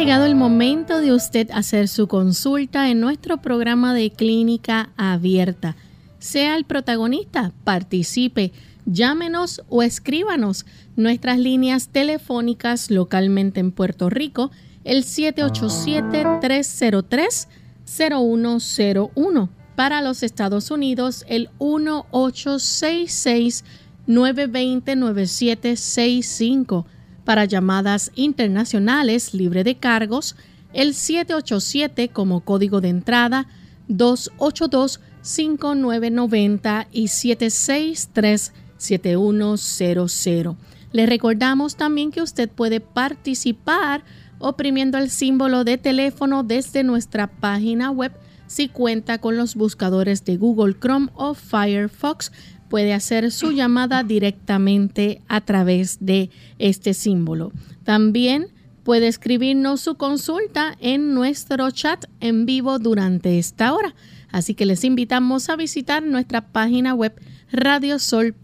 Llegado el momento de usted hacer su consulta en nuestro programa de clínica abierta. Sea el protagonista, participe, llámenos o escríbanos. Nuestras líneas telefónicas localmente en Puerto Rico, el 787-303-0101. Para los Estados Unidos, el 1866-920-9765 para llamadas internacionales libre de cargos, el 787 como código de entrada, 282-5990 y 763-7100. Le recordamos también que usted puede participar oprimiendo el símbolo de teléfono desde nuestra página web si cuenta con los buscadores de Google Chrome o Firefox puede hacer su llamada directamente a través de este símbolo. También puede escribirnos su consulta en nuestro chat en vivo durante esta hora. Así que les invitamos a visitar nuestra página web radiosol.org.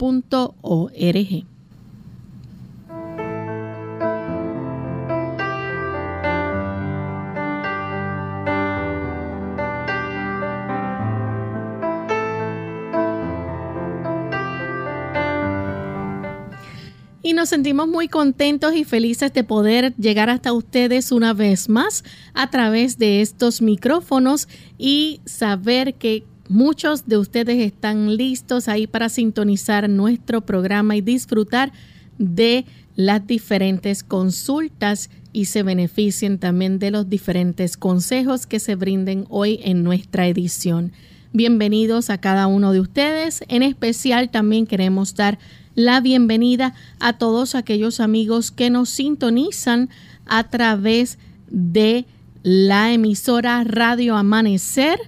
y nos sentimos muy contentos y felices de poder llegar hasta ustedes una vez más a través de estos micrófonos y saber que muchos de ustedes están listos ahí para sintonizar nuestro programa y disfrutar de las diferentes consultas y se beneficien también de los diferentes consejos que se brinden hoy en nuestra edición. Bienvenidos a cada uno de ustedes. En especial también queremos dar la bienvenida a todos aquellos amigos que nos sintonizan a través de la emisora Radio Amanecer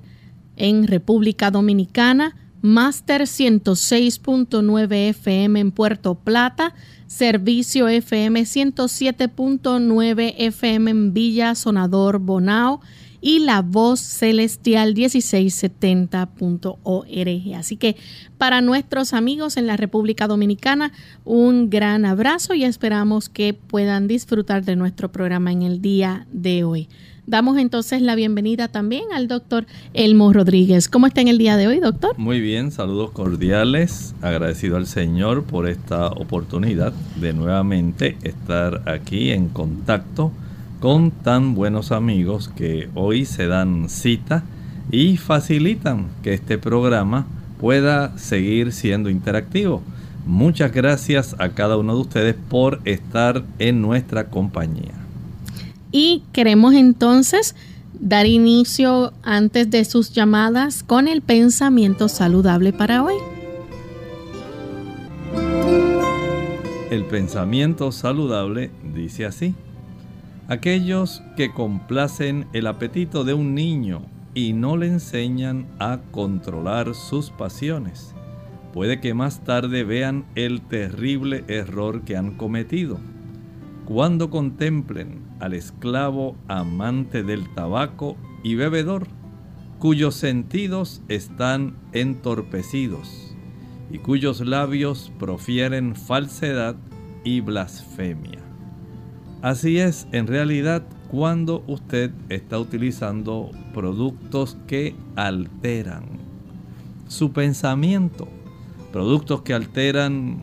en República Dominicana, Master 106.9 FM en Puerto Plata, Servicio FM 107.9 FM en Villa Sonador Bonao y la voz celestial 1670.org. Así que para nuestros amigos en la República Dominicana, un gran abrazo y esperamos que puedan disfrutar de nuestro programa en el día de hoy. Damos entonces la bienvenida también al doctor Elmo Rodríguez. ¿Cómo está en el día de hoy, doctor? Muy bien, saludos cordiales. Agradecido al Señor por esta oportunidad de nuevamente estar aquí en contacto con tan buenos amigos que hoy se dan cita y facilitan que este programa pueda seguir siendo interactivo. Muchas gracias a cada uno de ustedes por estar en nuestra compañía. Y queremos entonces dar inicio antes de sus llamadas con el pensamiento saludable para hoy. El pensamiento saludable dice así. Aquellos que complacen el apetito de un niño y no le enseñan a controlar sus pasiones, puede que más tarde vean el terrible error que han cometido. Cuando contemplen al esclavo amante del tabaco y bebedor, cuyos sentidos están entorpecidos y cuyos labios profieren falsedad y blasfemia. Así es, en realidad, cuando usted está utilizando productos que alteran su pensamiento, productos que alteran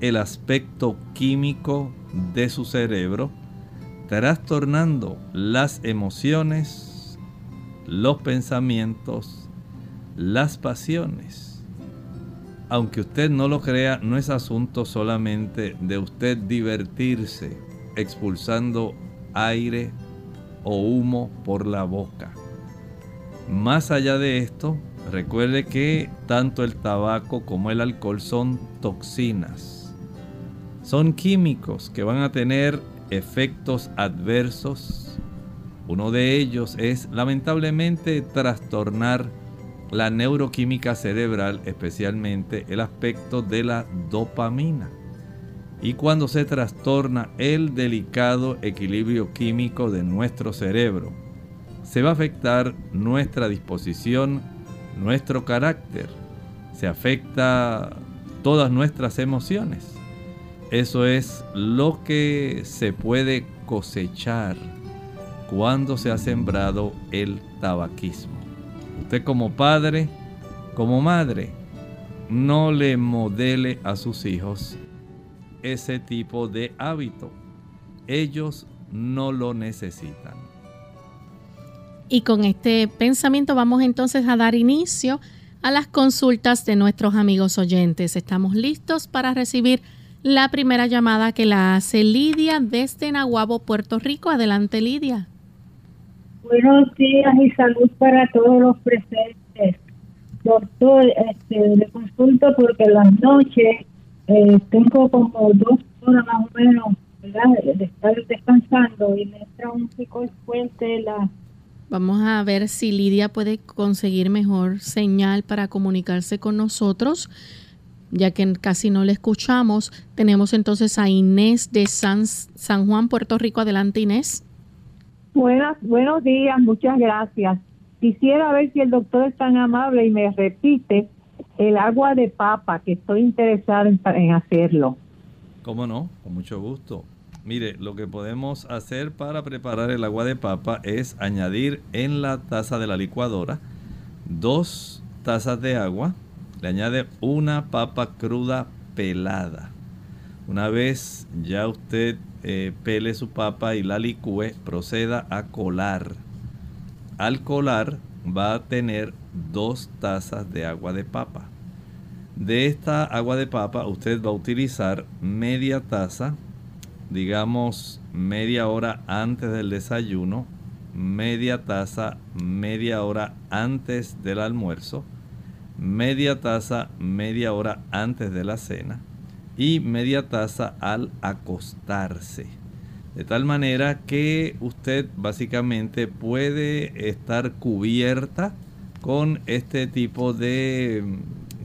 el aspecto químico de su cerebro, trastornando las emociones, los pensamientos, las pasiones aunque usted no lo crea, no es asunto solamente de usted divertirse expulsando aire o humo por la boca. Más allá de esto, Recuerde que tanto el tabaco como el alcohol son toxinas. Son químicos que van a tener efectos adversos. Uno de ellos es lamentablemente trastornar la neuroquímica cerebral, especialmente el aspecto de la dopamina. Y cuando se trastorna el delicado equilibrio químico de nuestro cerebro, se va a afectar nuestra disposición, nuestro carácter, se afecta todas nuestras emociones. Eso es lo que se puede cosechar cuando se ha sembrado el tabaquismo. Usted como padre, como madre, no le modele a sus hijos ese tipo de hábito. Ellos no lo necesitan. Y con este pensamiento vamos entonces a dar inicio a las consultas de nuestros amigos oyentes. Estamos listos para recibir la primera llamada que la hace Lidia desde Nahuabo, Puerto Rico. Adelante, Lidia. Buenos días y salud para todos los presentes. Doctor, este, le consulto porque las noches eh, tengo como dos horas más o menos de estar descansando y me entra un pico fuerte la Vamos a ver si Lidia puede conseguir mejor señal para comunicarse con nosotros, ya que casi no le escuchamos. Tenemos entonces a Inés de San, San Juan, Puerto Rico. Adelante, Inés. Buenas, buenos días, muchas gracias. Quisiera ver si el doctor es tan amable y me repite el agua de papa, que estoy interesada en, en hacerlo. ¿Cómo no? Con mucho gusto. Mire, lo que podemos hacer para preparar el agua de papa es añadir en la taza de la licuadora dos tazas de agua. Le añade una papa cruda pelada. Una vez ya usted eh, pele su papa y la licúe, proceda a colar. Al colar va a tener dos tazas de agua de papa. De esta agua de papa usted va a utilizar media taza digamos media hora antes del desayuno, media taza media hora antes del almuerzo, media taza media hora antes de la cena y media taza al acostarse. De tal manera que usted básicamente puede estar cubierta con este tipo de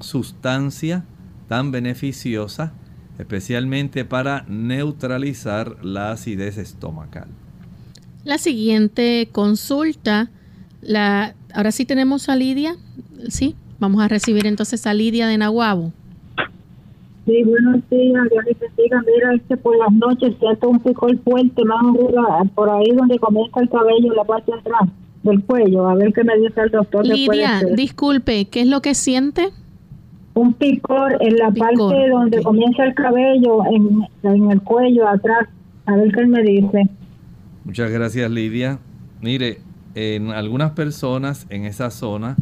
sustancia tan beneficiosa especialmente para neutralizar la acidez estomacal. La siguiente consulta, la, ahora sí tenemos a Lidia, sí, vamos a recibir entonces a Lidia de Nahuabo. Sí, buenos días, Dios les bendiga. Mira, este por las noches siento un picor fuerte más arriba, por ahí donde comienza el cabello, la parte de atrás del cuello. A ver qué me dice el doctor. Lidia, disculpe, ¿qué es lo que siente? un picor en la parte donde comienza el cabello, en, el cuello, atrás. A ver qué me dice. Muchas gracias, Lidia. Mire, en algunas personas en esa zona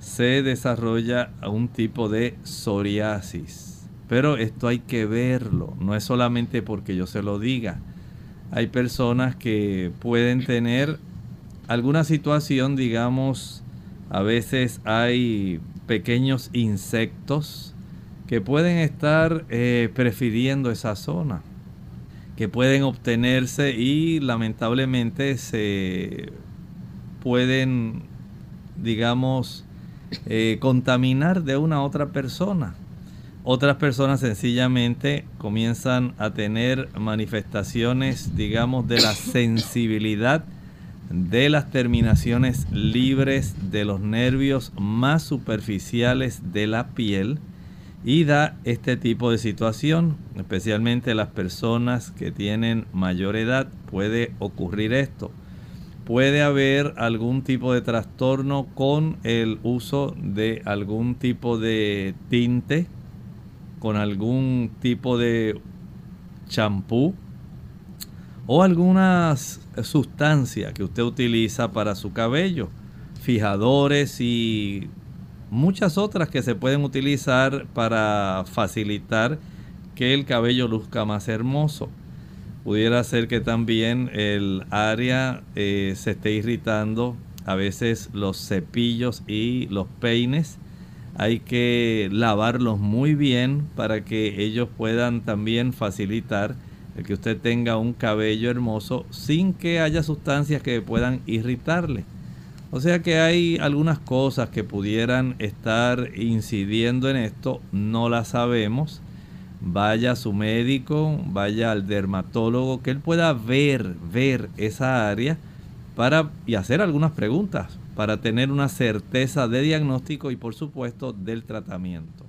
se desarrolla un tipo de psoriasis. Pero esto hay que verlo, no es solamente porque yo se lo diga. Hay personas que pueden tener alguna situación, digamos, a veces hay pequeños insectos que pueden estar eh, prefiriendo esa zona, que pueden obtenerse y lamentablemente se pueden, digamos, eh, contaminar de una otra persona. Otras personas sencillamente comienzan a tener manifestaciones, digamos, de la sensibilidad de las terminaciones libres de los nervios más superficiales de la piel y da este tipo de situación, especialmente las personas que tienen mayor edad, puede ocurrir esto. Puede haber algún tipo de trastorno con el uso de algún tipo de tinte, con algún tipo de champú o algunas sustancia que usted utiliza para su cabello, fijadores y muchas otras que se pueden utilizar para facilitar que el cabello luzca más hermoso. Pudiera ser que también el área eh, se esté irritando A veces los cepillos y los peines hay que lavarlos muy bien para que ellos puedan también facilitar el que usted tenga un cabello hermoso sin que haya sustancias que puedan irritarle. O sea que hay algunas cosas que pudieran estar incidiendo en esto, no las sabemos. Vaya a su médico, vaya al dermatólogo, que él pueda ver, ver esa área para, y hacer algunas preguntas para tener una certeza de diagnóstico y por supuesto del tratamiento.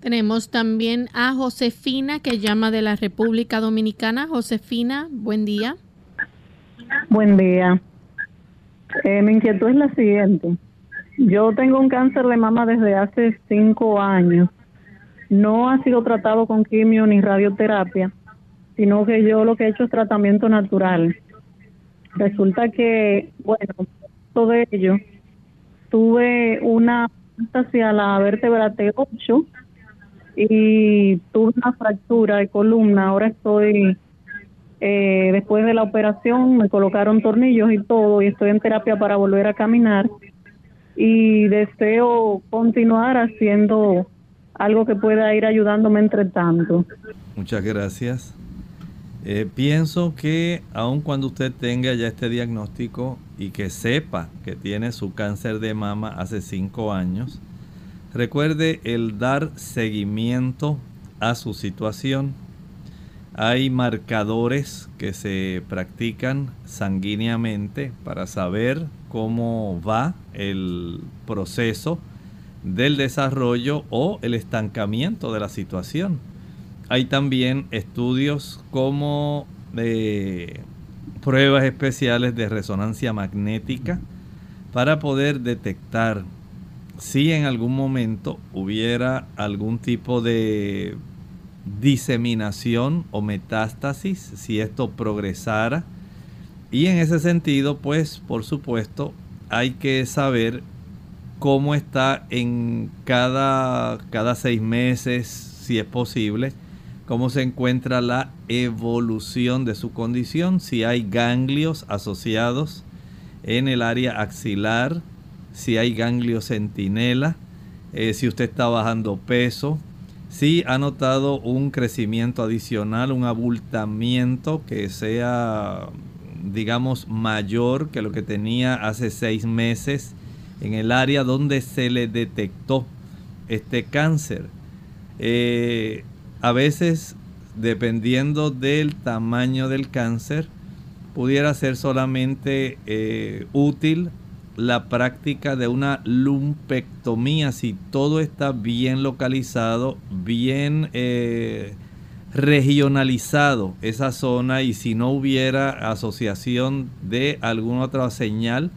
Tenemos también a Josefina que llama de la República Dominicana. Josefina, buen día. Buen día. Eh, mi inquietud es la siguiente. Yo tengo un cáncer de mama desde hace cinco años. No ha sido tratado con quimio ni radioterapia, sino que yo lo que he hecho es tratamiento natural. Resulta que, bueno, todo de ello, tuve una hacia la vértebra T8 y tuve una fractura de columna. Ahora estoy eh, después de la operación me colocaron tornillos y todo y estoy en terapia para volver a caminar y deseo continuar haciendo algo que pueda ir ayudándome entre tanto. Muchas gracias. Eh, pienso que aun cuando usted tenga ya este diagnóstico y que sepa que tiene su cáncer de mama hace cinco años, recuerde el dar seguimiento a su situación hay marcadores que se practican sanguíneamente para saber cómo va el proceso del desarrollo o el estancamiento de la situación. Hay también estudios como eh, pruebas especiales de resonancia magnética para poder detectar si en algún momento hubiera algún tipo de diseminación o metástasis si esto progresara. Y en ese sentido, pues por supuesto, hay que saber cómo está en cada, cada seis meses, si es posible, cómo se encuentra la evolución de su condición, si hay ganglios asociados en el área axilar, si hay ganglios centinela, eh, si usted está bajando peso, si ha notado un crecimiento adicional, un abultamiento que sea, digamos, mayor que lo que tenía hace seis meses en el área donde se le detectó este cáncer. Eh, a veces, dependiendo del tamaño del cáncer, pudiera ser solamente eh, útil la práctica de una lumpectomía. Si todo está bien localizado, bien eh, regionalizado esa zona y si no hubiera asociación de alguna otra señal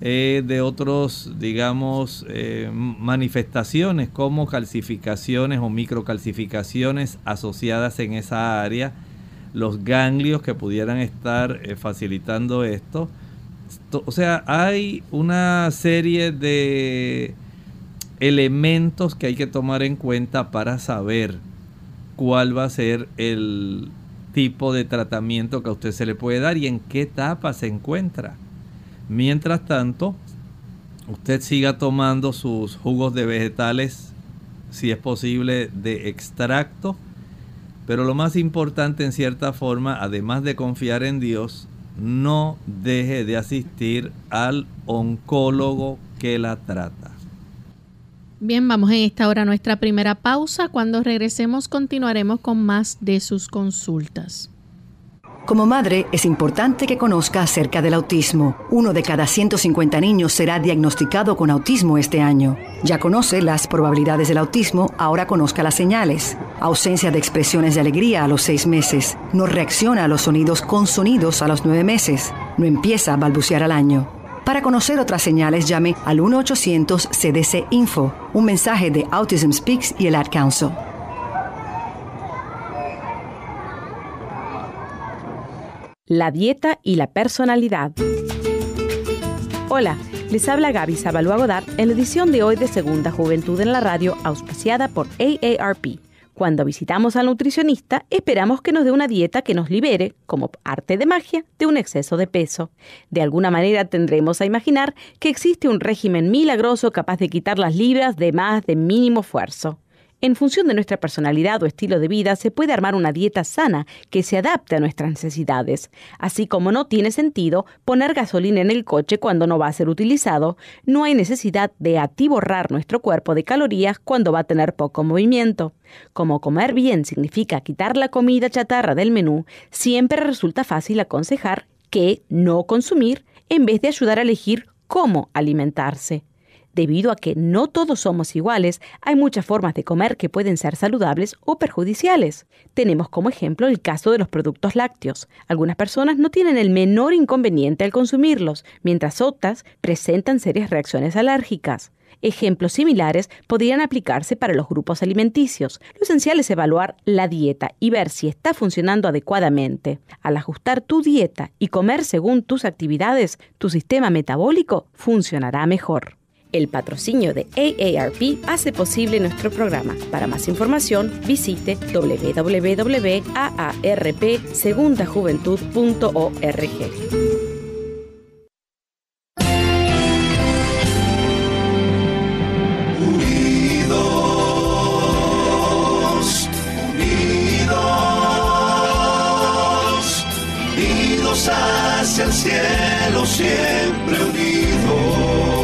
eh, de otros, digamos, eh, manifestaciones como calcificaciones o microcalcificaciones asociadas en esa área, los ganglios que pudieran estar facilitando esto o sea, hay una serie de elementos que hay que tomar en cuenta para saber cuál va a ser el tipo de tratamiento que a usted se le puede dar y en qué etapa se encuentra. Mientras tanto, usted siga tomando sus jugos de vegetales, si es posible, de extracto. Pero lo más importante en cierta forma, además de confiar en Dios, no deje de asistir al oncólogo que la trata. Bien, vamos en esta hora a nuestra primera pausa. Cuando regresemos continuaremos con más de sus consultas. Como madre, es importante que conozca acerca del autismo. Uno de cada 150 niños será diagnosticado con autismo este año. Ya conoce las probabilidades del autismo, ahora conozca las señales. Ausencia de expresiones de alegría a los seis meses. No reacciona a los sonidos con sonidos a los nueve meses. No empieza a balbucear al año. Para conocer otras señales, llame al 1-800-CDC-INFO, un mensaje de Autism Speaks y el Ad Council. La dieta y la personalidad. Hola, les habla Gaby Zabalúa Godard en la edición de hoy de Segunda Juventud en la Radio, auspiciada por AARP Cuando visitamos al nutricionista, esperamos que nos dé una dieta que nos libere, como arte de magia, de un exceso de peso. De alguna manera tendremos a imaginar que existe un régimen milagroso capaz de quitar las libras de más de mínimo esfuerzo. En función de nuestra personalidad o estilo de vida, se puede armar una dieta sana que se adapte a nuestras necesidades. Así como no tiene sentido poner gasolina en el coche cuando no va a ser utilizado, no hay necesidad de atiborrar nuestro cuerpo de calorías cuando va a tener poco movimiento. Como comer bien significa quitar la comida chatarra del menú, siempre resulta fácil aconsejar que no consumir en vez de ayudar a elegir cómo alimentarse. Debido a que no todos somos iguales, hay muchas formas de comer que pueden ser saludables o perjudiciales. Tenemos como ejemplo el caso de los productos lácteos. Algunas personas no tienen el menor inconveniente al consumirlos, mientras otras presentan serias reacciones alérgicas. Ejemplos similares podrían aplicarse para los grupos alimenticios. Lo esencial es evaluar la dieta y ver si está funcionando adecuadamente. Al ajustar tu dieta y comer según tus actividades, tu sistema metabólico funcionará mejor. El patrocinio de AARP hace posible nuestro programa. Para más información, visite www.aarpsegundajuventud.org. Hacia el cielo, siempre unidos.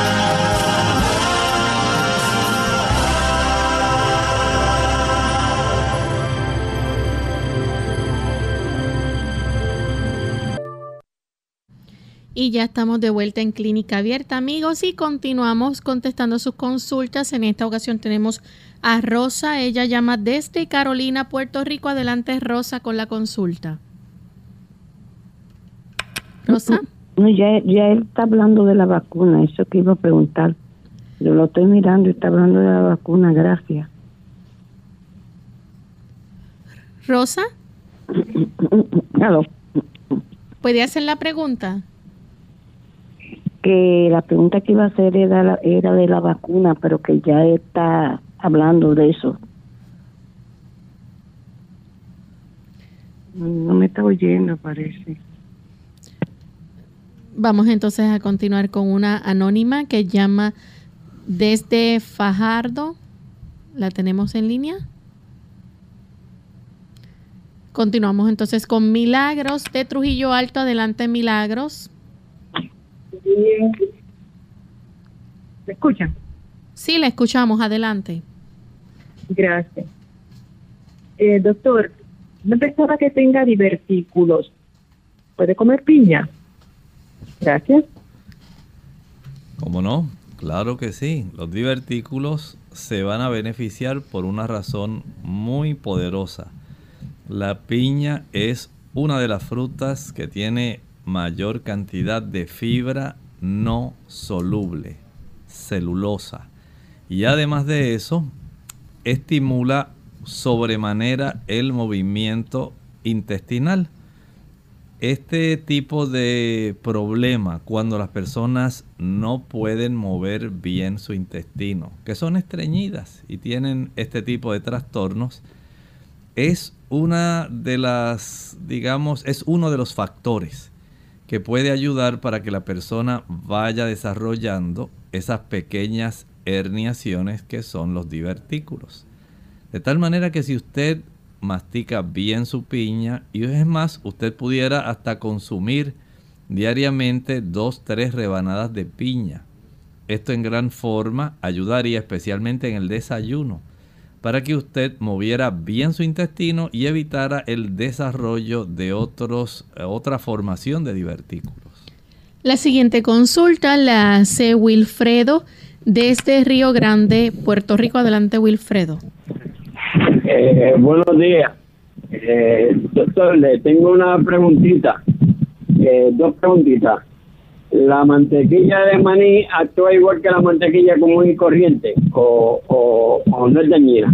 Y ya estamos de vuelta en Clínica Abierta, amigos, y continuamos contestando sus consultas. En esta ocasión tenemos a Rosa. Ella llama desde Carolina, Puerto Rico. Adelante, Rosa, con la consulta. Rosa. No, ya, ya él está hablando de la vacuna, eso que iba a preguntar. Yo lo estoy mirando y está hablando de la vacuna, gracias. Rosa. Hello. ¿Puede hacer la pregunta? Que la pregunta que iba a hacer era, era de la vacuna, pero que ya está hablando de eso. No me está oyendo, parece. Vamos entonces a continuar con una anónima que llama desde Fajardo. ¿La tenemos en línea? Continuamos entonces con Milagros de Trujillo Alto. Adelante, Milagros. ¿Me escuchan? Sí, la escuchamos. Adelante. Gracias. Eh, doctor, una persona que tenga divertículos, ¿puede comer piña? Gracias. ¿Cómo no? Claro que sí. Los divertículos se van a beneficiar por una razón muy poderosa. La piña es una de las frutas que tiene mayor cantidad de fibra no soluble, celulosa. Y además de eso, estimula sobremanera el movimiento intestinal. Este tipo de problema cuando las personas no pueden mover bien su intestino, que son estreñidas y tienen este tipo de trastornos, es una de las, digamos, es uno de los factores que puede ayudar para que la persona vaya desarrollando esas pequeñas herniaciones que son los divertículos. De tal manera que si usted mastica bien su piña, y es más, usted pudiera hasta consumir diariamente dos, tres rebanadas de piña. Esto en gran forma ayudaría especialmente en el desayuno para que usted moviera bien su intestino y evitara el desarrollo de otros, eh, otra formación de divertículos. La siguiente consulta la hace Wilfredo desde Río Grande, Puerto Rico. Adelante, Wilfredo. Eh, buenos días. Eh, doctor, le tengo una preguntita, dos preguntitas. La mantequilla de maní actúa igual que la mantequilla común y corriente o, o, o no es dañina.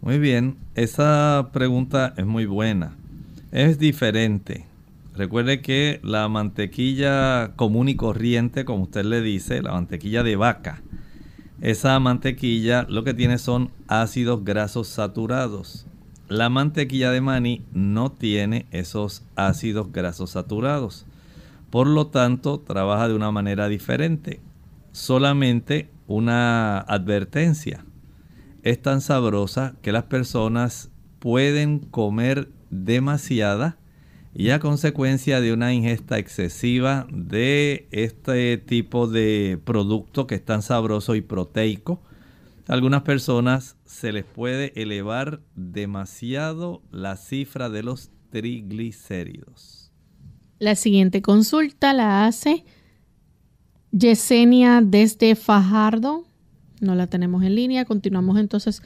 Muy bien, esa pregunta es muy buena. Es diferente. Recuerde que la mantequilla común y corriente, como usted le dice, la mantequilla de vaca, esa mantequilla lo que tiene son ácidos grasos saturados. La mantequilla de maní no tiene esos ácidos grasos saturados. Por lo tanto, trabaja de una manera diferente. Solamente una advertencia. Es tan sabrosa que las personas pueden comer demasiada y a consecuencia de una ingesta excesiva de este tipo de producto que es tan sabroso y proteico, algunas personas se les puede elevar demasiado la cifra de los triglicéridos. La siguiente consulta la hace Yesenia desde Fajardo. No la tenemos en línea. Continuamos entonces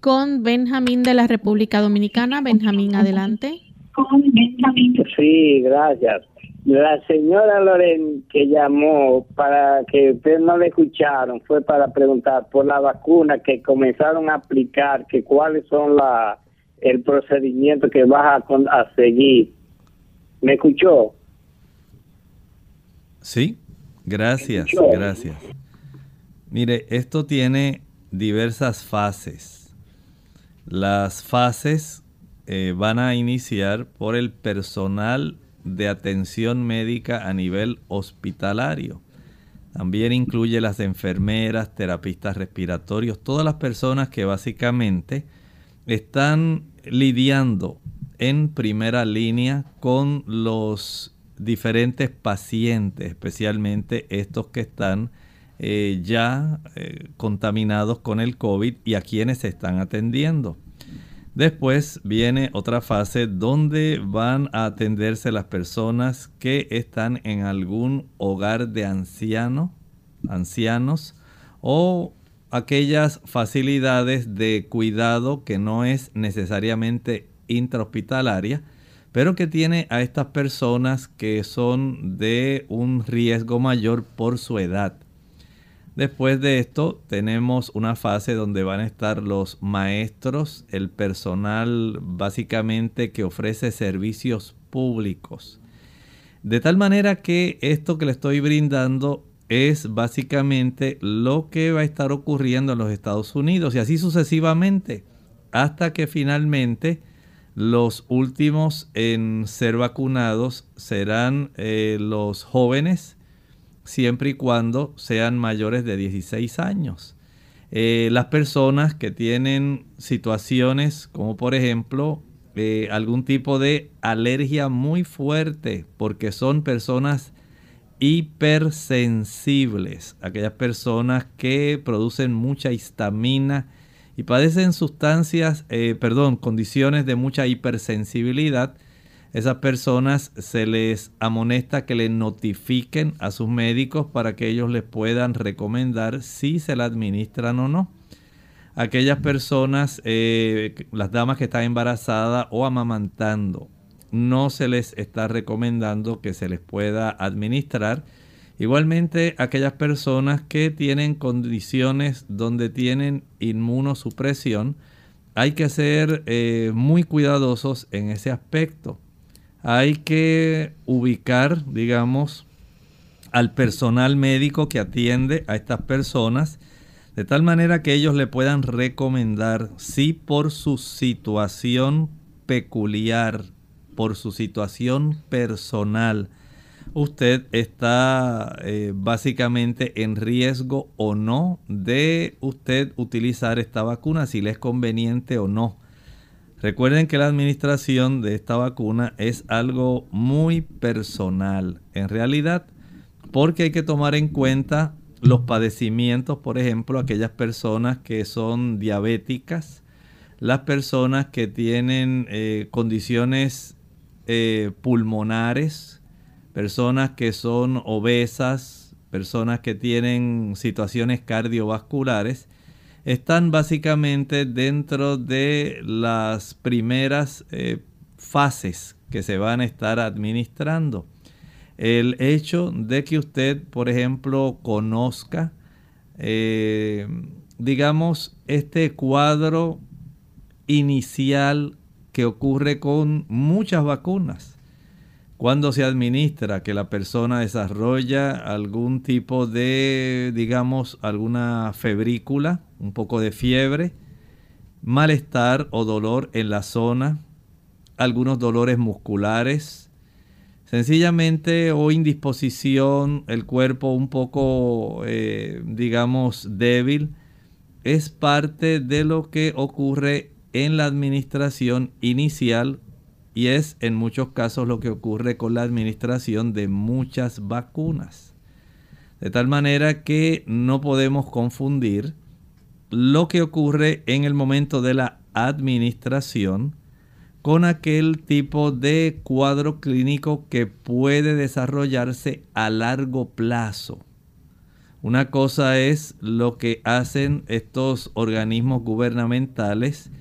con Benjamín de la República Dominicana. Benjamín, adelante. Sí, gracias. La señora Loren que llamó para que ustedes no le escucharon fue para preguntar por la vacuna que comenzaron a aplicar, que cuáles son la el procedimiento que vas a, a seguir. ¿Me escuchó? Sí, gracias, gracias. Mire, esto tiene diversas fases. Las fases eh, van a iniciar por el personal de atención médica a nivel hospitalario. También incluye las enfermeras, terapistas respiratorios, todas las personas que básicamente están lidiando en primera línea con los diferentes pacientes, especialmente estos que están eh, ya eh, contaminados con el COVID y a quienes se están atendiendo. Después viene otra fase donde van a atenderse las personas que están en algún hogar de anciano, ancianos o aquellas facilidades de cuidado que no es necesariamente intrahospitalaria, pero que tiene a estas personas que son de un riesgo mayor por su edad. Después de esto tenemos una fase donde van a estar los maestros, el personal básicamente que ofrece servicios públicos. De tal manera que esto que le estoy brindando es básicamente lo que va a estar ocurriendo en los Estados Unidos y así sucesivamente hasta que finalmente los últimos en ser vacunados serán eh, los jóvenes siempre y cuando sean mayores de 16 años. Eh, las personas que tienen situaciones como por ejemplo eh, algún tipo de alergia muy fuerte porque son personas hipersensibles, aquellas personas que producen mucha histamina y padecen sustancias, eh, perdón, condiciones de mucha hipersensibilidad, esas personas se les amonesta que le notifiquen a sus médicos para que ellos les puedan recomendar si se la administran o no. Aquellas personas, eh, las damas que están embarazadas o amamantando, no se les está recomendando que se les pueda administrar. Igualmente, aquellas personas que tienen condiciones donde tienen inmunosupresión, hay que ser eh, muy cuidadosos en ese aspecto hay que ubicar, digamos, al personal médico que atiende a estas personas, de tal manera que ellos le puedan recomendar si por su situación peculiar, por su situación personal, usted está eh, básicamente en riesgo o no de usted utilizar esta vacuna, si le es conveniente o no. Recuerden que la administración de esta vacuna es algo muy personal, en realidad, porque hay que tomar en cuenta los padecimientos, por ejemplo, aquellas personas que son diabéticas, las personas que tienen eh, condiciones eh, pulmonares, personas que son obesas, personas que tienen situaciones cardiovasculares están básicamente dentro de las primeras eh, fases que se van a estar administrando. El hecho de que usted, por ejemplo, conozca, eh, digamos, este cuadro inicial que ocurre con muchas vacunas. Cuando se administra que la persona desarrolla algún tipo de, digamos, alguna febrícula, un poco de fiebre, malestar o dolor en la zona, algunos dolores musculares, sencillamente o indisposición, el cuerpo un poco, eh, digamos, débil, es parte de lo que ocurre en la administración inicial y es en muchos casos lo que ocurre con la administración de muchas vacunas. De tal manera que no podemos confundir lo que ocurre en el momento de la administración con aquel tipo de cuadro clínico que puede desarrollarse a largo plazo. Una cosa es lo que hacen estos organismos gubernamentales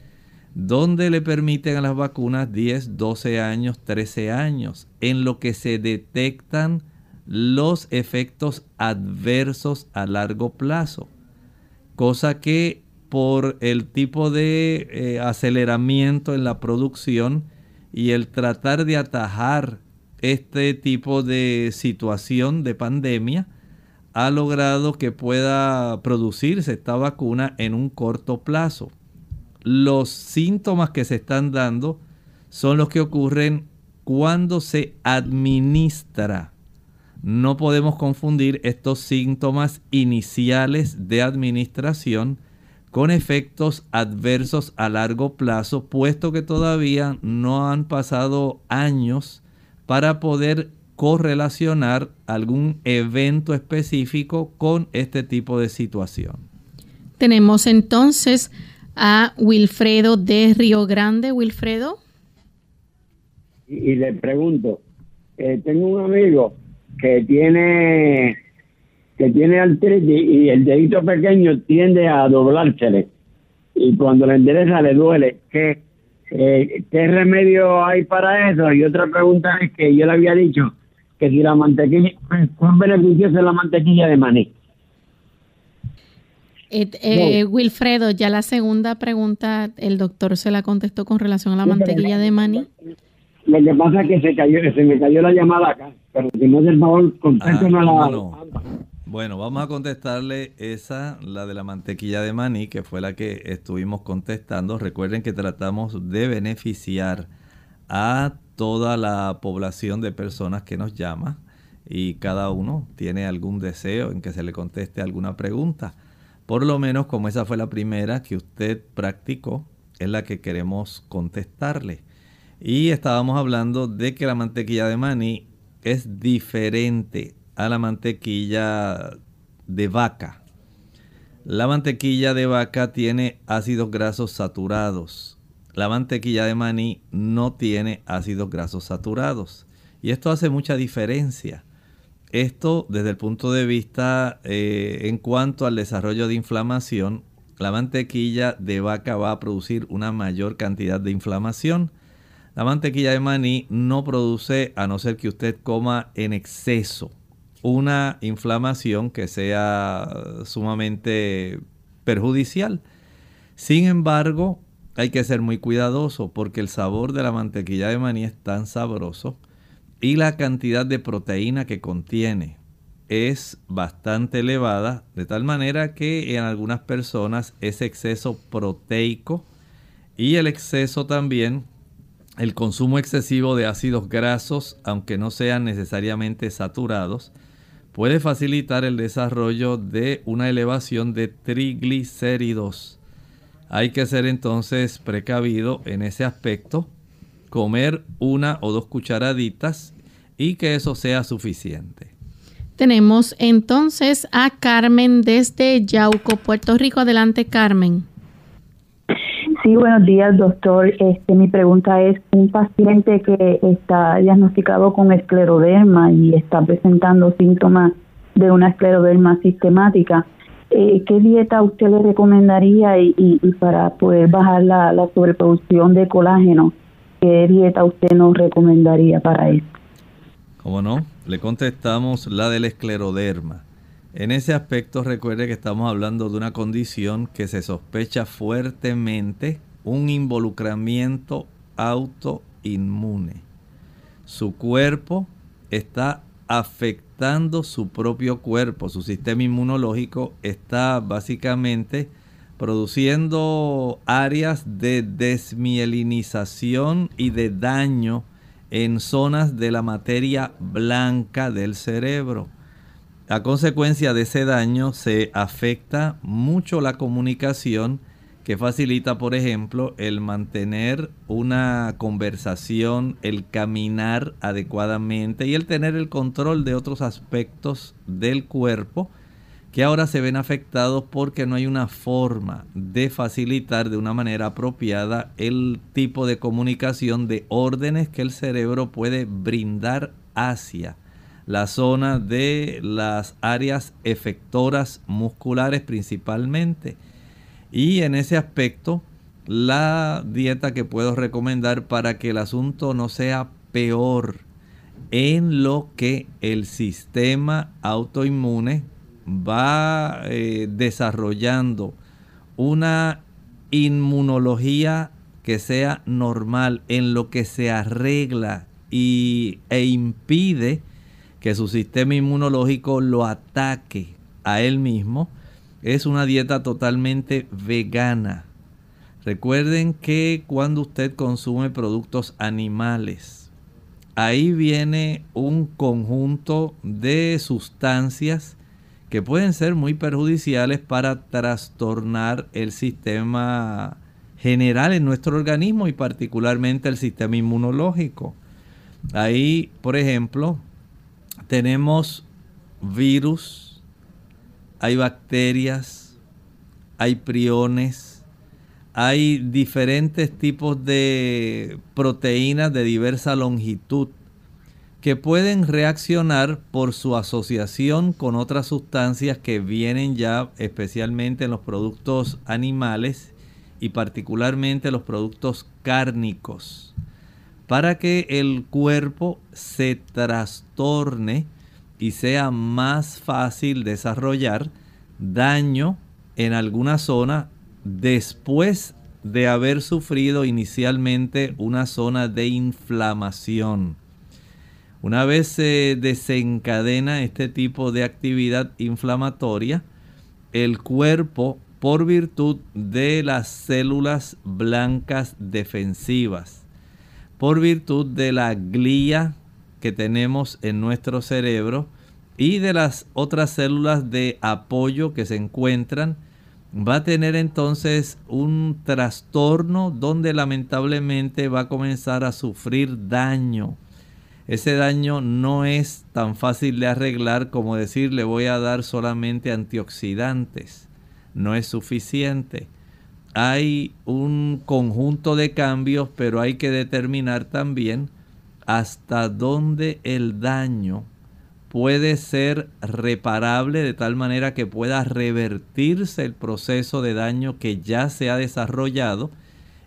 donde le permiten a las vacunas 10, 12 años, 13 años, en lo que se detectan los efectos adversos a largo plazo. Cosa que por el tipo de eh, aceleramiento en la producción y el tratar de atajar este tipo de situación de pandemia, ha logrado que pueda producirse esta vacuna en un corto plazo los síntomas que se están dando son los que ocurren cuando se administra. No podemos confundir estos síntomas iniciales de administración con efectos adversos a largo plazo, puesto que todavía no han pasado años para poder correlacionar algún evento específico con este tipo de situación. Tenemos entonces a Wilfredo de Río Grande. Wilfredo. Y, le pregunto, eh, tengo un amigo que tiene que tiene artritis y el dedito pequeño tiende a doblársele y cuando le endereza le duele. ¿Qué, eh, ¿Qué remedio hay para eso? Y otra pregunta es que yo le había dicho que si la mantequilla, ¿cuán beneficiosa es la mantequilla de maní? Eh, eh, Wilfredo, ya la segunda pregunta el doctor se la contestó con relación a la mantequilla de maní. Lo que pasa es que se cayó, se me cayó la llamada acá, pero si no es el favor, contéstame ah, la... Bueno, vamos a contestarle esa, la de la mantequilla de maní, que fue la que estuvimos contestando. Recuerden que tratamos de beneficiar a toda la población de personas que nos llama y cada uno tiene algún deseo en que se le conteste alguna pregunta. Por lo menos como esa fue la primera que usted practicó, es la que queremos contestarle. Y estábamos hablando de que la mantequilla de maní es diferente a la mantequilla de vaca. La mantequilla de vaca tiene ácidos grasos saturados. La mantequilla de maní no tiene ácidos grasos saturados. Y esto hace mucha diferencia. Esto desde el punto de vista eh, en cuanto al desarrollo de inflamación, la mantequilla de vaca va a producir una mayor cantidad de inflamación. La mantequilla de maní no produce, a no ser que usted coma en exceso, una inflamación que sea sumamente perjudicial. Sin embargo, hay que ser muy cuidadoso porque el sabor de la mantequilla de maní es tan sabroso y la cantidad de proteína que contiene es bastante elevada, de tal manera que en algunas personas ese exceso proteico y el exceso también, el consumo excesivo de ácidos grasos, aunque no sean necesariamente saturados, puede facilitar el desarrollo de una elevación de triglicéridos. Hay que ser entonces precavido en ese aspecto comer una o dos cucharaditas y que eso sea suficiente. Tenemos entonces a Carmen desde Yauco, Puerto Rico. Adelante, Carmen. Sí, buenos días, doctor. Este, mi pregunta es, un paciente que está diagnosticado con escleroderma y está presentando síntomas de una escleroderma sistemática, eh, ¿qué dieta usted le recomendaría y, para poder bajar la sobreproducción de colágeno? ¿Qué dieta usted nos recomendaría para esto? ¿Cómo no? Le contestamos la del escleroderma. En ese aspecto recuerde que estamos hablando de una condición que se sospecha fuertemente un involucramiento autoinmune. Su cuerpo está afectando su propio cuerpo, su sistema inmunológico está básicamente produciendo áreas de desmielinización y de daño en zonas de la materia blanca del cerebro. A consecuencia de ese daño se afecta mucho la comunicación que facilita, por ejemplo, el mantener una conversación, el caminar adecuadamente y el tener el control de otros aspectos del cuerpo que ahora se ven afectados porque no hay una forma de facilitar de una manera apropiada el tipo de comunicación de órdenes que el cerebro puede brindar hacia la zona de las áreas efectoras musculares principalmente. Y en ese aspecto, la dieta que puedo recomendar para que el asunto no sea peor en lo que el sistema autoinmune va eh, desarrollando una inmunología que sea normal, en lo que se arregla y, e impide que su sistema inmunológico lo ataque a él mismo, es una dieta totalmente vegana. Recuerden que cuando usted consume productos animales, ahí viene un conjunto de sustancias que pueden ser muy perjudiciales para trastornar el sistema general en nuestro organismo y particularmente el sistema inmunológico. Ahí, por ejemplo, tenemos virus, hay bacterias, hay priones, hay diferentes tipos de proteínas de diversa longitud que pueden reaccionar por su asociación con otras sustancias que vienen ya especialmente en los productos animales y particularmente los productos cárnicos para que el cuerpo se trastorne y sea más fácil desarrollar daño en alguna zona después de haber sufrido inicialmente una zona de inflamación. Una vez se desencadena este tipo de actividad inflamatoria, el cuerpo, por virtud de las células blancas defensivas, por virtud de la glía que tenemos en nuestro cerebro y de las otras células de apoyo que se encuentran, va a tener entonces un trastorno donde lamentablemente va a comenzar a sufrir daño. Ese daño no es tan fácil de arreglar como decir le voy a dar solamente antioxidantes. No es suficiente hay un conjunto de cambios, pero hay que determinar también hasta dónde el daño puede ser reparable de tal manera que pueda revertirse el proceso de daño que ya se ha desarrollado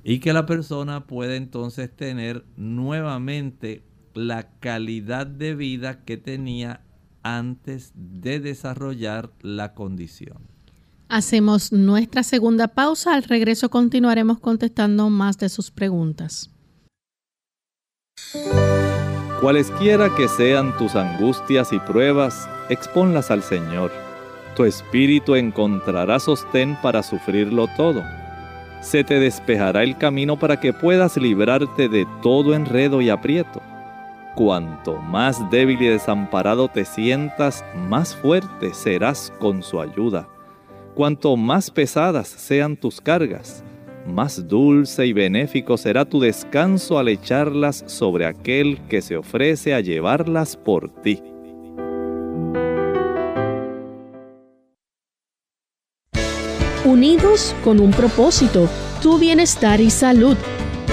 y que la persona pueda entonces tener nuevamente la calidad de vida que tenía antes de desarrollar la condición. Hacemos nuestra segunda pausa. Al regreso continuaremos contestando más de sus preguntas. Cualesquiera que sean tus angustias y pruebas, exponlas al Señor. Tu espíritu encontrará sostén para sufrirlo todo. Se te despejará el camino para que puedas librarte de todo enredo y aprieto. Cuanto más débil y desamparado te sientas, más fuerte serás con su ayuda. Cuanto más pesadas sean tus cargas, más dulce y benéfico será tu descanso al echarlas sobre aquel que se ofrece a llevarlas por ti. Unidos con un propósito, tu bienestar y salud.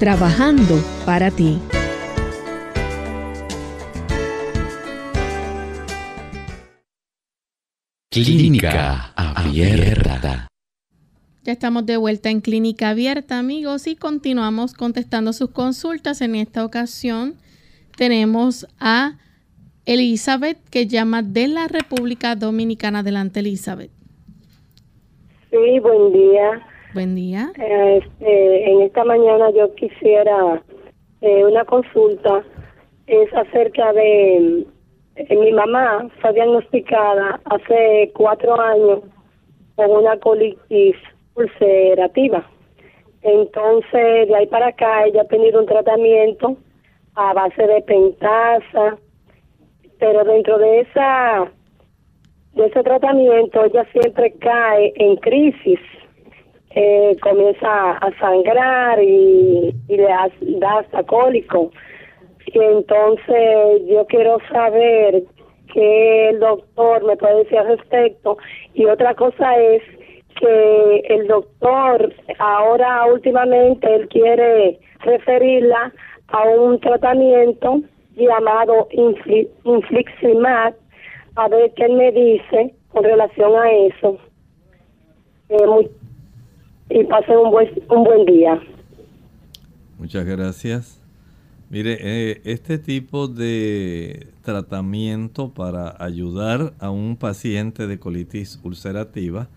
trabajando para ti. Clínica Abierta. Ya estamos de vuelta en Clínica Abierta, amigos, y continuamos contestando sus consultas. En esta ocasión tenemos a Elizabeth, que llama de la República Dominicana. Adelante, Elizabeth. Sí, buen día. Buen día. Este, en esta mañana yo quisiera eh, una consulta. Es acerca de eh, mi mamá fue diagnosticada hace cuatro años con una colitis ulcerativa. Entonces, de ahí para acá, ella ha tenido un tratamiento a base de pentasa, pero dentro de esa de ese tratamiento ella siempre cae en crisis, eh, comienza a sangrar y, y le da hasta cólico. Y entonces yo quiero saber qué el doctor me puede decir al respecto. Y otra cosa es que el doctor ahora últimamente él quiere referirla a un tratamiento llamado Infliximab, a ver qué me dice con relación a eso. Eh, y pase un buen, un buen día. Muchas gracias. Mire, eh, este tipo de tratamiento para ayudar a un paciente de colitis ulcerativa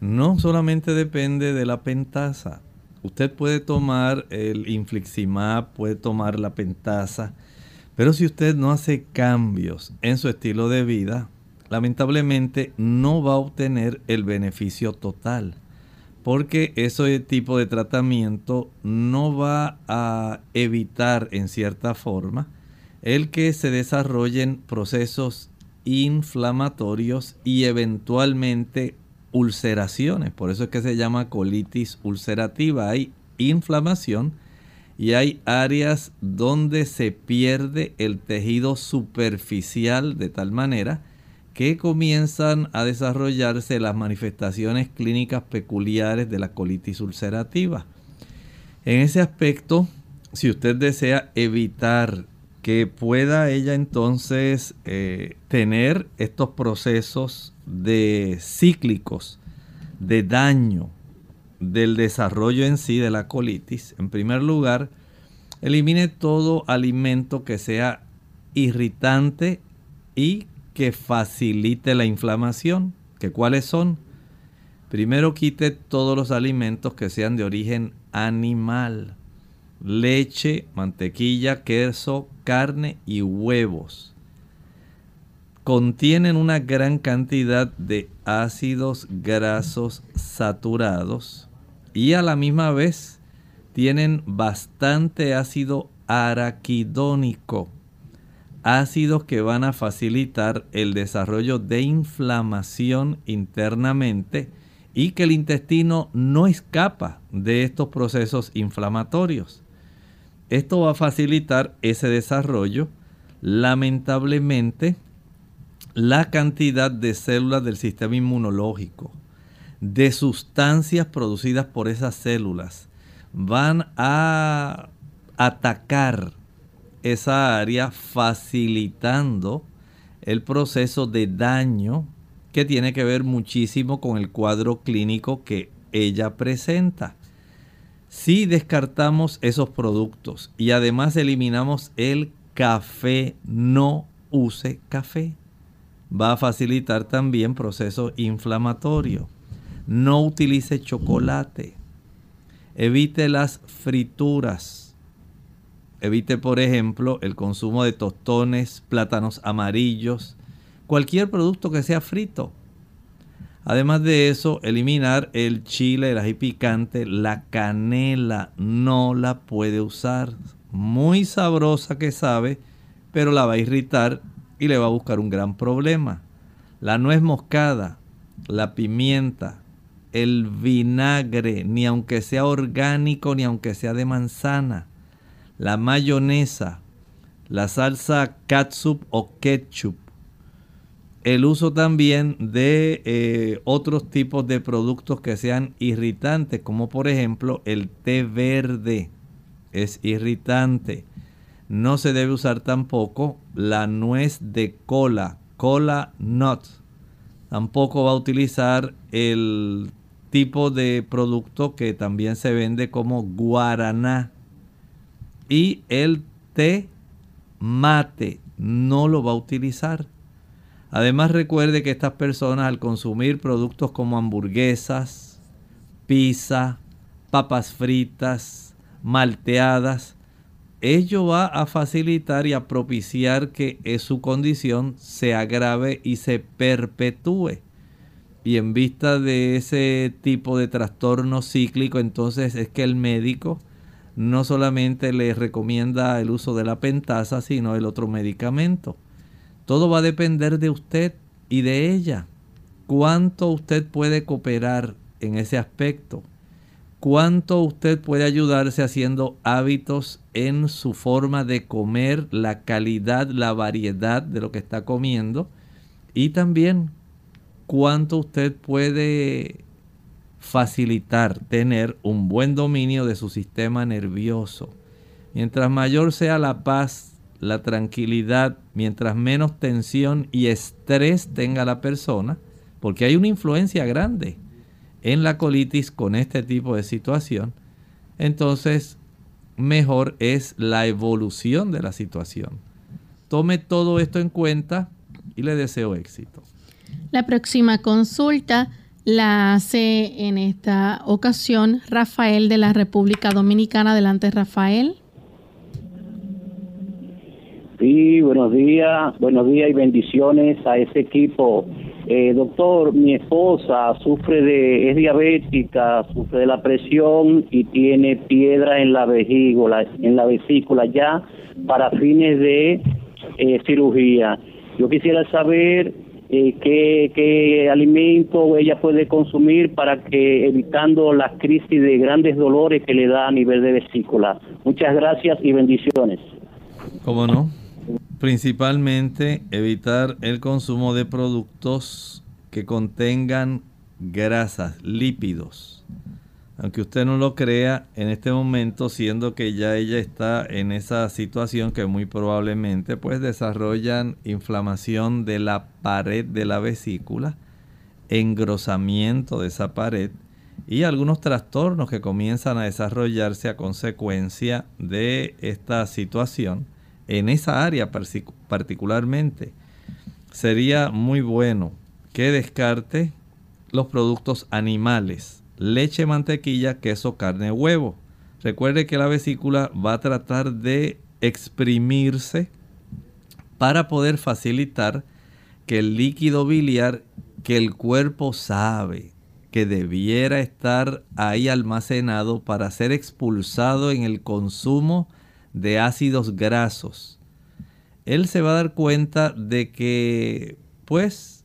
no solamente depende de la pentasa. Usted puede tomar el infliximab, puede tomar la pentasa, pero si usted no hace cambios en su estilo de vida, lamentablemente no va a obtener el beneficio total porque ese tipo de tratamiento no va a evitar en cierta forma el que se desarrollen procesos inflamatorios y eventualmente ulceraciones. Por eso es que se llama colitis ulcerativa. Hay inflamación y hay áreas donde se pierde el tejido superficial de tal manera que comienzan a desarrollarse las manifestaciones clínicas peculiares de la colitis ulcerativa. En ese aspecto, si usted desea evitar que pueda ella entonces eh, tener estos procesos de cíclicos de daño del desarrollo en sí de la colitis, en primer lugar, elimine todo alimento que sea irritante y que facilite la inflamación. ¿Que ¿Cuáles son? Primero quite todos los alimentos que sean de origen animal. Leche, mantequilla, queso, carne y huevos. Contienen una gran cantidad de ácidos grasos saturados y a la misma vez tienen bastante ácido araquidónico ácidos que van a facilitar el desarrollo de inflamación internamente y que el intestino no escapa de estos procesos inflamatorios. Esto va a facilitar ese desarrollo. Lamentablemente, la cantidad de células del sistema inmunológico, de sustancias producidas por esas células, van a atacar esa área facilitando el proceso de daño que tiene que ver muchísimo con el cuadro clínico que ella presenta. Si descartamos esos productos y además eliminamos el café, no use café. Va a facilitar también proceso inflamatorio. No utilice chocolate. Evite las frituras Evite, por ejemplo, el consumo de tostones, plátanos amarillos, cualquier producto que sea frito. Además de eso, eliminar el chile, el ají picante, la canela no la puede usar. Muy sabrosa que sabe, pero la va a irritar y le va a buscar un gran problema. La nuez moscada, la pimienta, el vinagre, ni aunque sea orgánico, ni aunque sea de manzana la mayonesa, la salsa catsup o ketchup, el uso también de eh, otros tipos de productos que sean irritantes, como por ejemplo el té verde es irritante. No se debe usar tampoco la nuez de cola, cola nut. Tampoco va a utilizar el tipo de producto que también se vende como guaraná. Y el té mate no lo va a utilizar. Además recuerde que estas personas al consumir productos como hamburguesas, pizza, papas fritas, malteadas, ello va a facilitar y a propiciar que su condición se agrave y se perpetúe. Y en vista de ese tipo de trastorno cíclico, entonces es que el médico no solamente le recomienda el uso de la pentasa, sino el otro medicamento. Todo va a depender de usted y de ella. ¿Cuánto usted puede cooperar en ese aspecto? ¿Cuánto usted puede ayudarse haciendo hábitos en su forma de comer, la calidad, la variedad de lo que está comiendo? Y también cuánto usted puede facilitar tener un buen dominio de su sistema nervioso. Mientras mayor sea la paz la tranquilidad, mientras menos tensión y estrés tenga la persona, porque hay una influencia grande en la colitis con este tipo de situación, entonces mejor es la evolución de la situación. Tome todo esto en cuenta y le deseo éxito. La próxima consulta la hace en esta ocasión Rafael de la República Dominicana. Adelante, Rafael. Sí, buenos días, buenos días y bendiciones a ese equipo. Eh, doctor, mi esposa sufre de, es diabética, sufre de la presión y tiene piedra en la vesícula, en la vesícula ya para fines de eh, cirugía. Yo quisiera saber eh, qué, qué alimento ella puede consumir para que evitando las crisis de grandes dolores que le da a nivel de vesícula. Muchas gracias y bendiciones. ¿Cómo no? Principalmente evitar el consumo de productos que contengan grasas, lípidos. Aunque usted no lo crea, en este momento, siendo que ya ella está en esa situación que muy probablemente pues desarrollan inflamación de la pared de la vesícula, engrosamiento de esa pared y algunos trastornos que comienzan a desarrollarse a consecuencia de esta situación en esa área particularmente, sería muy bueno que descarte los productos animales, leche, mantequilla, queso, carne, huevo. Recuerde que la vesícula va a tratar de exprimirse para poder facilitar que el líquido biliar que el cuerpo sabe que debiera estar ahí almacenado para ser expulsado en el consumo de ácidos grasos, él se va a dar cuenta de que pues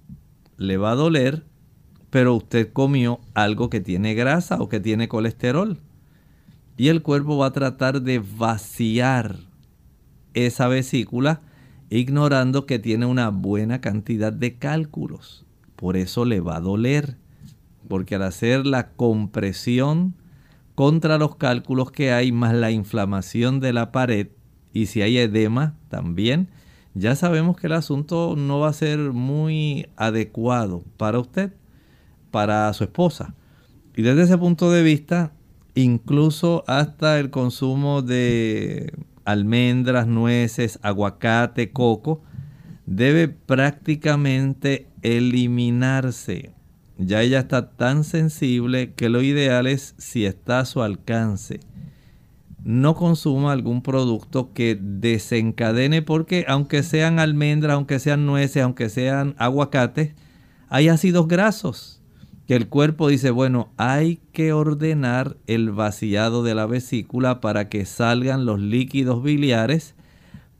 le va a doler, pero usted comió algo que tiene grasa o que tiene colesterol. Y el cuerpo va a tratar de vaciar esa vesícula ignorando que tiene una buena cantidad de cálculos. Por eso le va a doler, porque al hacer la compresión contra los cálculos que hay, más la inflamación de la pared, y si hay edema también, ya sabemos que el asunto no va a ser muy adecuado para usted, para su esposa. Y desde ese punto de vista, incluso hasta el consumo de almendras, nueces, aguacate, coco, debe prácticamente eliminarse ya ella está tan sensible que lo ideal es, si está a su alcance, no consuma algún producto que desencadene porque aunque sean almendras, aunque sean nueces, aunque sean aguacates, hay ácidos grasos que el cuerpo dice, bueno, hay que ordenar el vaciado de la vesícula para que salgan los líquidos biliares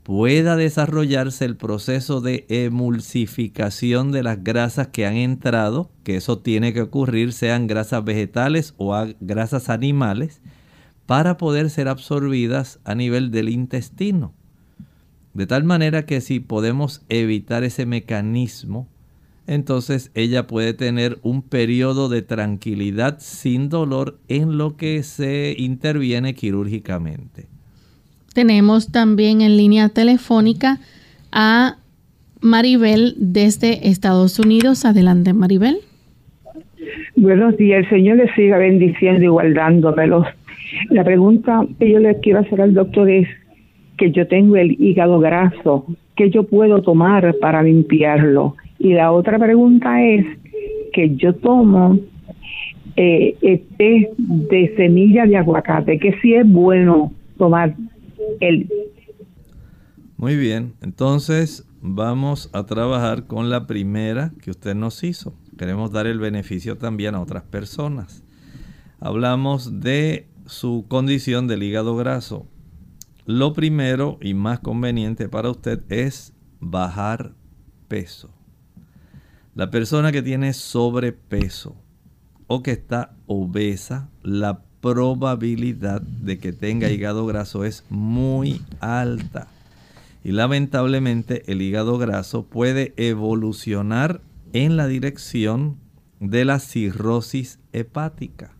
pueda desarrollarse el proceso de emulsificación de las grasas que han entrado, que eso tiene que ocurrir, sean grasas vegetales o grasas animales, para poder ser absorbidas a nivel del intestino. De tal manera que si podemos evitar ese mecanismo, entonces ella puede tener un periodo de tranquilidad sin dolor en lo que se interviene quirúrgicamente. Tenemos también en línea telefónica a Maribel desde Estados Unidos. Adelante, Maribel. Buenos días, el Señor le siga bendiciendo y guardándomelos. La pregunta que yo le quiero hacer al doctor es que yo tengo el hígado graso, ¿qué yo puedo tomar para limpiarlo? Y la otra pregunta es que yo tomo eh, té de semilla de aguacate, que si es bueno tomar el... Muy bien, entonces vamos a trabajar con la primera que usted nos hizo. Queremos dar el beneficio también a otras personas. Hablamos de su condición del hígado graso. Lo primero y más conveniente para usted es bajar peso. La persona que tiene sobrepeso o que está obesa, la probabilidad de que tenga hígado graso es muy alta. Y lamentablemente el hígado graso puede evolucionar en la dirección de la cirrosis hepática.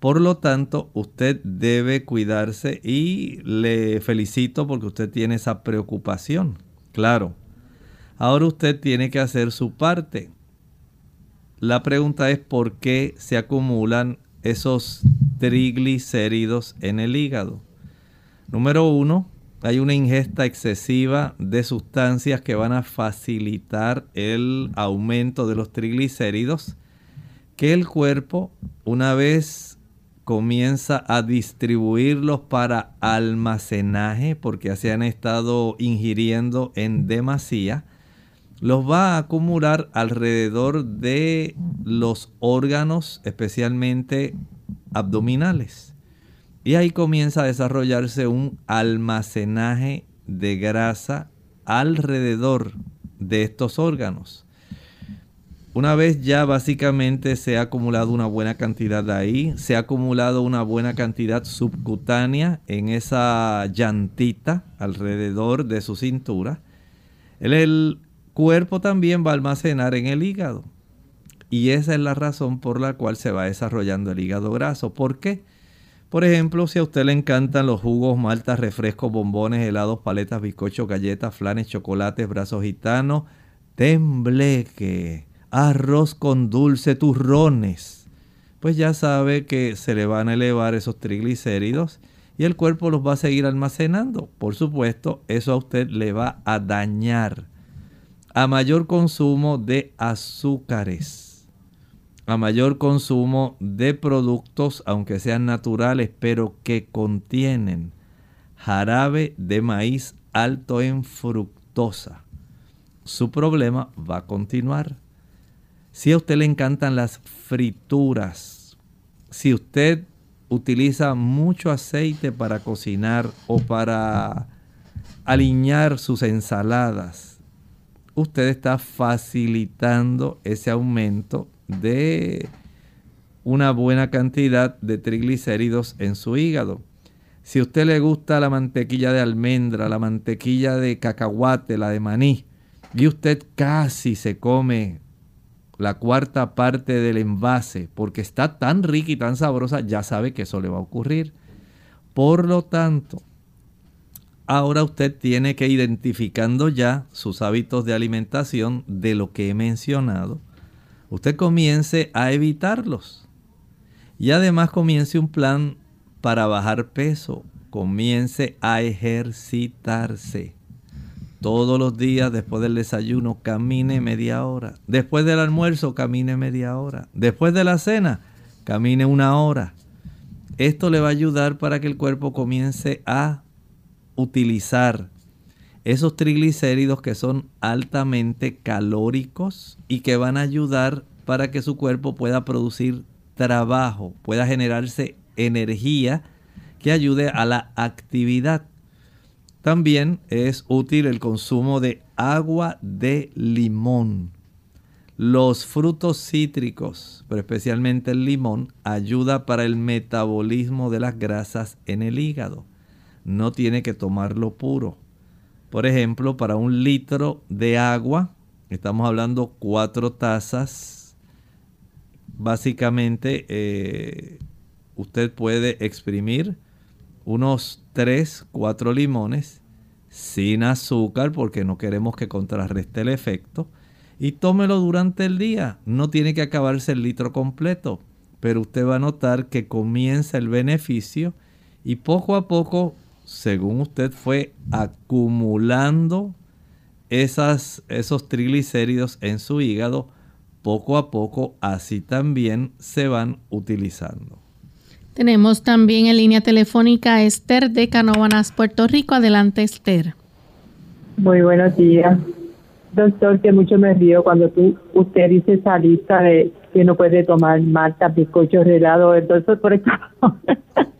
Por lo tanto, usted debe cuidarse y le felicito porque usted tiene esa preocupación. Claro. Ahora usted tiene que hacer su parte. La pregunta es por qué se acumulan esos triglicéridos en el hígado. Número uno, hay una ingesta excesiva de sustancias que van a facilitar el aumento de los triglicéridos que el cuerpo una vez comienza a distribuirlos para almacenaje porque se han estado ingiriendo en demasía los va a acumular alrededor de los órganos, especialmente abdominales. Y ahí comienza a desarrollarse un almacenaje de grasa alrededor de estos órganos. Una vez ya básicamente se ha acumulado una buena cantidad ahí, se ha acumulado una buena cantidad subcutánea en esa llantita alrededor de su cintura, el, cuerpo también va a almacenar en el hígado. Y esa es la razón por la cual se va desarrollando el hígado graso. ¿Por qué? Por ejemplo, si a usted le encantan los jugos, maltas, refrescos, bombones, helados, paletas, bizcochos, galletas, flanes, chocolates, brazos gitanos, tembleque, arroz con dulce, turrones, pues ya sabe que se le van a elevar esos triglicéridos y el cuerpo los va a seguir almacenando. Por supuesto, eso a usted le va a dañar a mayor consumo de azúcares, a mayor consumo de productos, aunque sean naturales, pero que contienen jarabe de maíz alto en fructosa, su problema va a continuar. Si a usted le encantan las frituras, si usted utiliza mucho aceite para cocinar o para alinear sus ensaladas, usted está facilitando ese aumento de una buena cantidad de triglicéridos en su hígado. Si a usted le gusta la mantequilla de almendra, la mantequilla de cacahuate, la de maní, y usted casi se come la cuarta parte del envase porque está tan rica y tan sabrosa, ya sabe que eso le va a ocurrir. Por lo tanto, Ahora usted tiene que identificando ya sus hábitos de alimentación de lo que he mencionado. Usted comience a evitarlos. Y además comience un plan para bajar peso. Comience a ejercitarse. Todos los días después del desayuno camine media hora. Después del almuerzo camine media hora. Después de la cena camine una hora. Esto le va a ayudar para que el cuerpo comience a utilizar esos triglicéridos que son altamente calóricos y que van a ayudar para que su cuerpo pueda producir trabajo, pueda generarse energía que ayude a la actividad. También es útil el consumo de agua de limón. Los frutos cítricos, pero especialmente el limón, ayuda para el metabolismo de las grasas en el hígado. No tiene que tomarlo puro. Por ejemplo, para un litro de agua, estamos hablando cuatro tazas. Básicamente, eh, usted puede exprimir unos 3, 4 limones sin azúcar porque no queremos que contrarreste el efecto. Y tómelo durante el día. No tiene que acabarse el litro completo. Pero usted va a notar que comienza el beneficio y poco a poco, según usted fue acumulando esas, esos triglicéridos en su hígado, poco a poco así también se van utilizando. Tenemos también en línea telefónica a Esther de Canóvanas, Puerto Rico. Adelante, Esther. Muy buenos días. Doctor, que mucho me río cuando tú, usted dice esa lista de que no puede tomar malta, bizcocho, helado, entonces por eso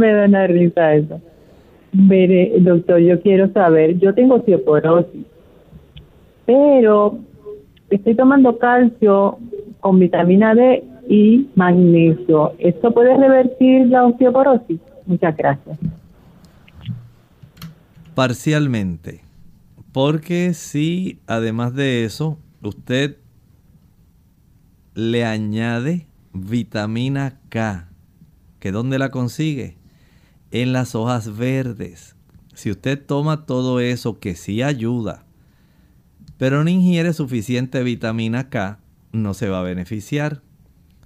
me da una risa eso. Doctor, yo quiero saber, yo tengo osteoporosis, pero estoy tomando calcio con vitamina D y magnesio. ¿Esto puede revertir la osteoporosis? Muchas gracias. Parcialmente. Porque si además de eso usted le añade vitamina K, que dónde la consigue? En las hojas verdes. Si usted toma todo eso que sí ayuda, pero no ingiere suficiente vitamina K, no se va a beneficiar.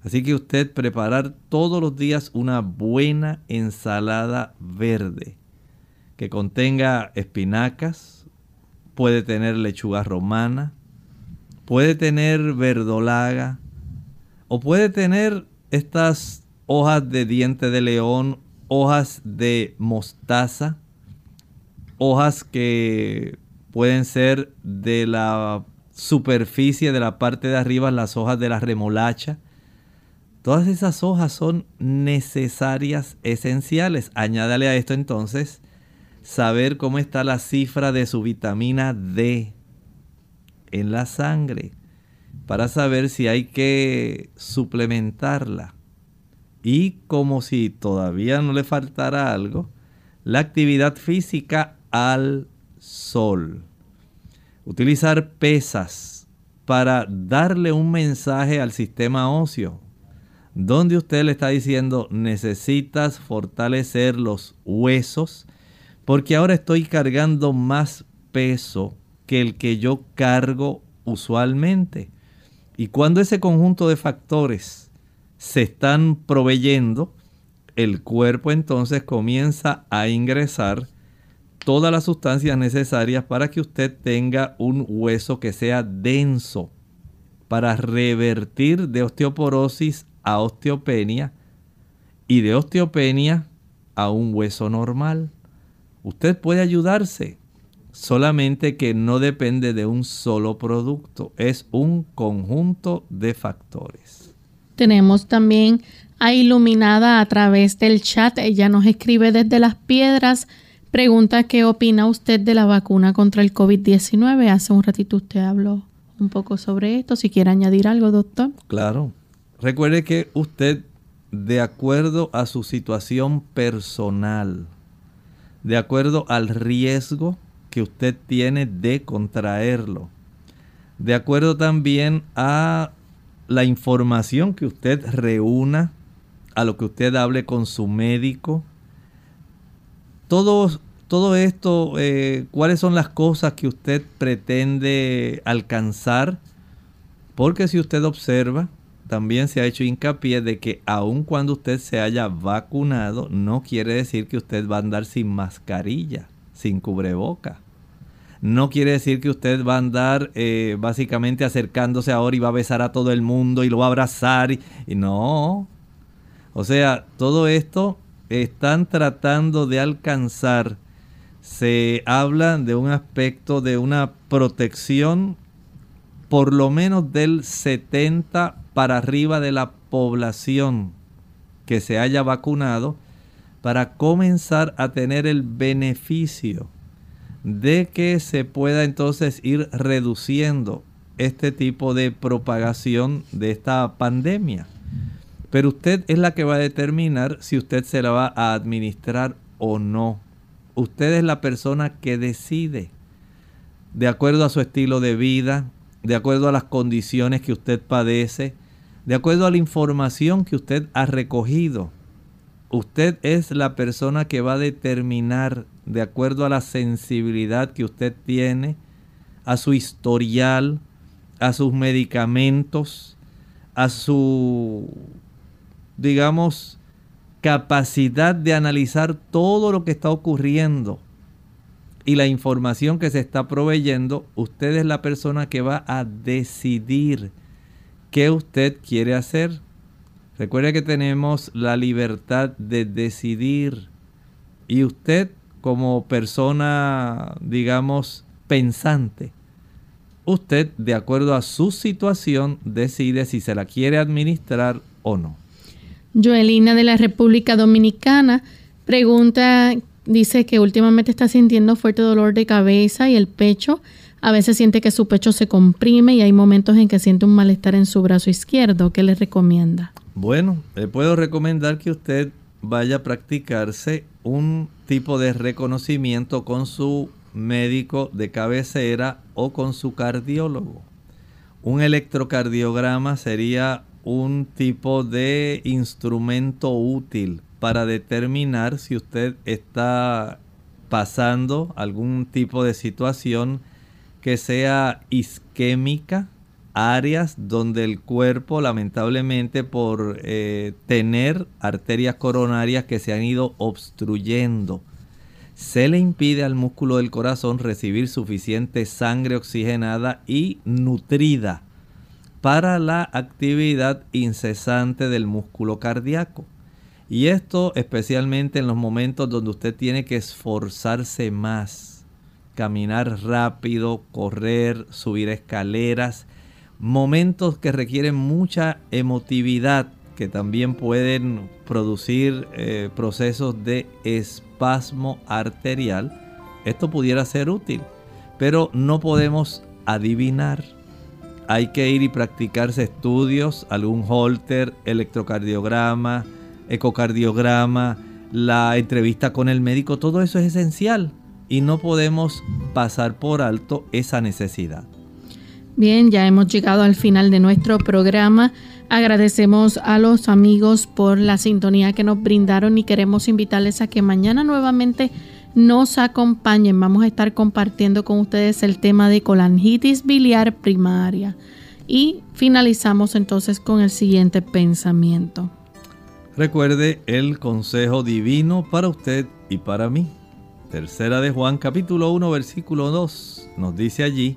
Así que usted preparar todos los días una buena ensalada verde que contenga espinacas, puede tener lechuga romana, puede tener verdolaga o puede tener estas hojas de diente de león, hojas de mostaza, hojas que pueden ser de la superficie de la parte de arriba, las hojas de la remolacha Todas esas hojas son necesarias, esenciales. Añádale a esto entonces saber cómo está la cifra de su vitamina D en la sangre para saber si hay que suplementarla. Y como si todavía no le faltara algo, la actividad física al sol. Utilizar pesas para darle un mensaje al sistema óseo donde usted le está diciendo necesitas fortalecer los huesos porque ahora estoy cargando más peso que el que yo cargo usualmente. Y cuando ese conjunto de factores se están proveyendo, el cuerpo entonces comienza a ingresar todas las sustancias necesarias para que usted tenga un hueso que sea denso, para revertir de osteoporosis a osteopenia y de osteopenia a un hueso normal. Usted puede ayudarse, solamente que no depende de un solo producto, es un conjunto de factores. Tenemos también a Iluminada a través del chat, ella nos escribe desde las piedras, pregunta qué opina usted de la vacuna contra el COVID-19. Hace un ratito usted habló un poco sobre esto, si quiere añadir algo, doctor. Claro, Recuerde que usted, de acuerdo a su situación personal, de acuerdo al riesgo que usted tiene de contraerlo, de acuerdo también a la información que usted reúna, a lo que usted hable con su médico, todo, todo esto, eh, cuáles son las cosas que usted pretende alcanzar, porque si usted observa, también se ha hecho hincapié de que aun cuando usted se haya vacunado, no quiere decir que usted va a andar sin mascarilla, sin cubreboca. No quiere decir que usted va a andar eh, básicamente acercándose ahora y va a besar a todo el mundo y lo va a abrazar. Y, no. O sea, todo esto están tratando de alcanzar. Se habla de un aspecto de una protección por lo menos del 70 para arriba de la población que se haya vacunado para comenzar a tener el beneficio de que se pueda entonces ir reduciendo este tipo de propagación de esta pandemia. Pero usted es la que va a determinar si usted se la va a administrar o no. Usted es la persona que decide, de acuerdo a su estilo de vida, de acuerdo a las condiciones que usted padece, de acuerdo a la información que usted ha recogido. Usted es la persona que va a determinar, de acuerdo a la sensibilidad que usted tiene, a su historial, a sus medicamentos, a su, digamos, capacidad de analizar todo lo que está ocurriendo y la información que se está proveyendo, usted es la persona que va a decidir qué usted quiere hacer. Recuerde que tenemos la libertad de decidir y usted como persona, digamos, pensante, usted de acuerdo a su situación decide si se la quiere administrar o no. Joelina de la República Dominicana pregunta, dice que últimamente está sintiendo fuerte dolor de cabeza y el pecho. A veces siente que su pecho se comprime y hay momentos en que siente un malestar en su brazo izquierdo. ¿Qué le recomienda? Bueno, le puedo recomendar que usted vaya a practicarse un tipo de reconocimiento con su médico de cabecera o con su cardiólogo. Un electrocardiograma sería un tipo de instrumento útil para determinar si usted está pasando algún tipo de situación que sea isquémica, áreas donde el cuerpo lamentablemente por eh, tener arterias coronarias que se han ido obstruyendo, se le impide al músculo del corazón recibir suficiente sangre oxigenada y nutrida para la actividad incesante del músculo cardíaco. Y esto especialmente en los momentos donde usted tiene que esforzarse más, caminar rápido, correr, subir escaleras, momentos que requieren mucha emotividad, que también pueden producir eh, procesos de espasmo arterial. Esto pudiera ser útil, pero no podemos adivinar hay que ir y practicarse estudios, algún holter, electrocardiograma, ecocardiograma, la entrevista con el médico, todo eso es esencial y no podemos pasar por alto esa necesidad. Bien, ya hemos llegado al final de nuestro programa. Agradecemos a los amigos por la sintonía que nos brindaron y queremos invitarles a que mañana nuevamente nos acompañen. Vamos a estar compartiendo con ustedes el tema de colangitis biliar primaria. Y finalizamos entonces con el siguiente pensamiento. Recuerde el consejo divino para usted y para mí. Tercera de Juan capítulo 1 versículo 2 nos dice allí,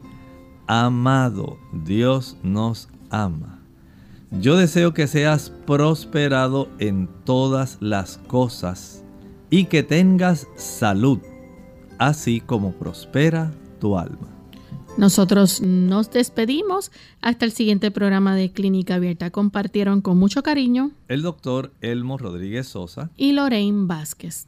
amado, Dios nos ama. Yo deseo que seas prosperado en todas las cosas y que tengas salud, así como prospera tu alma. Nosotros nos despedimos hasta el siguiente programa de Clínica Abierta. Compartieron con mucho cariño el doctor Elmo Rodríguez Sosa y Lorraine Vázquez.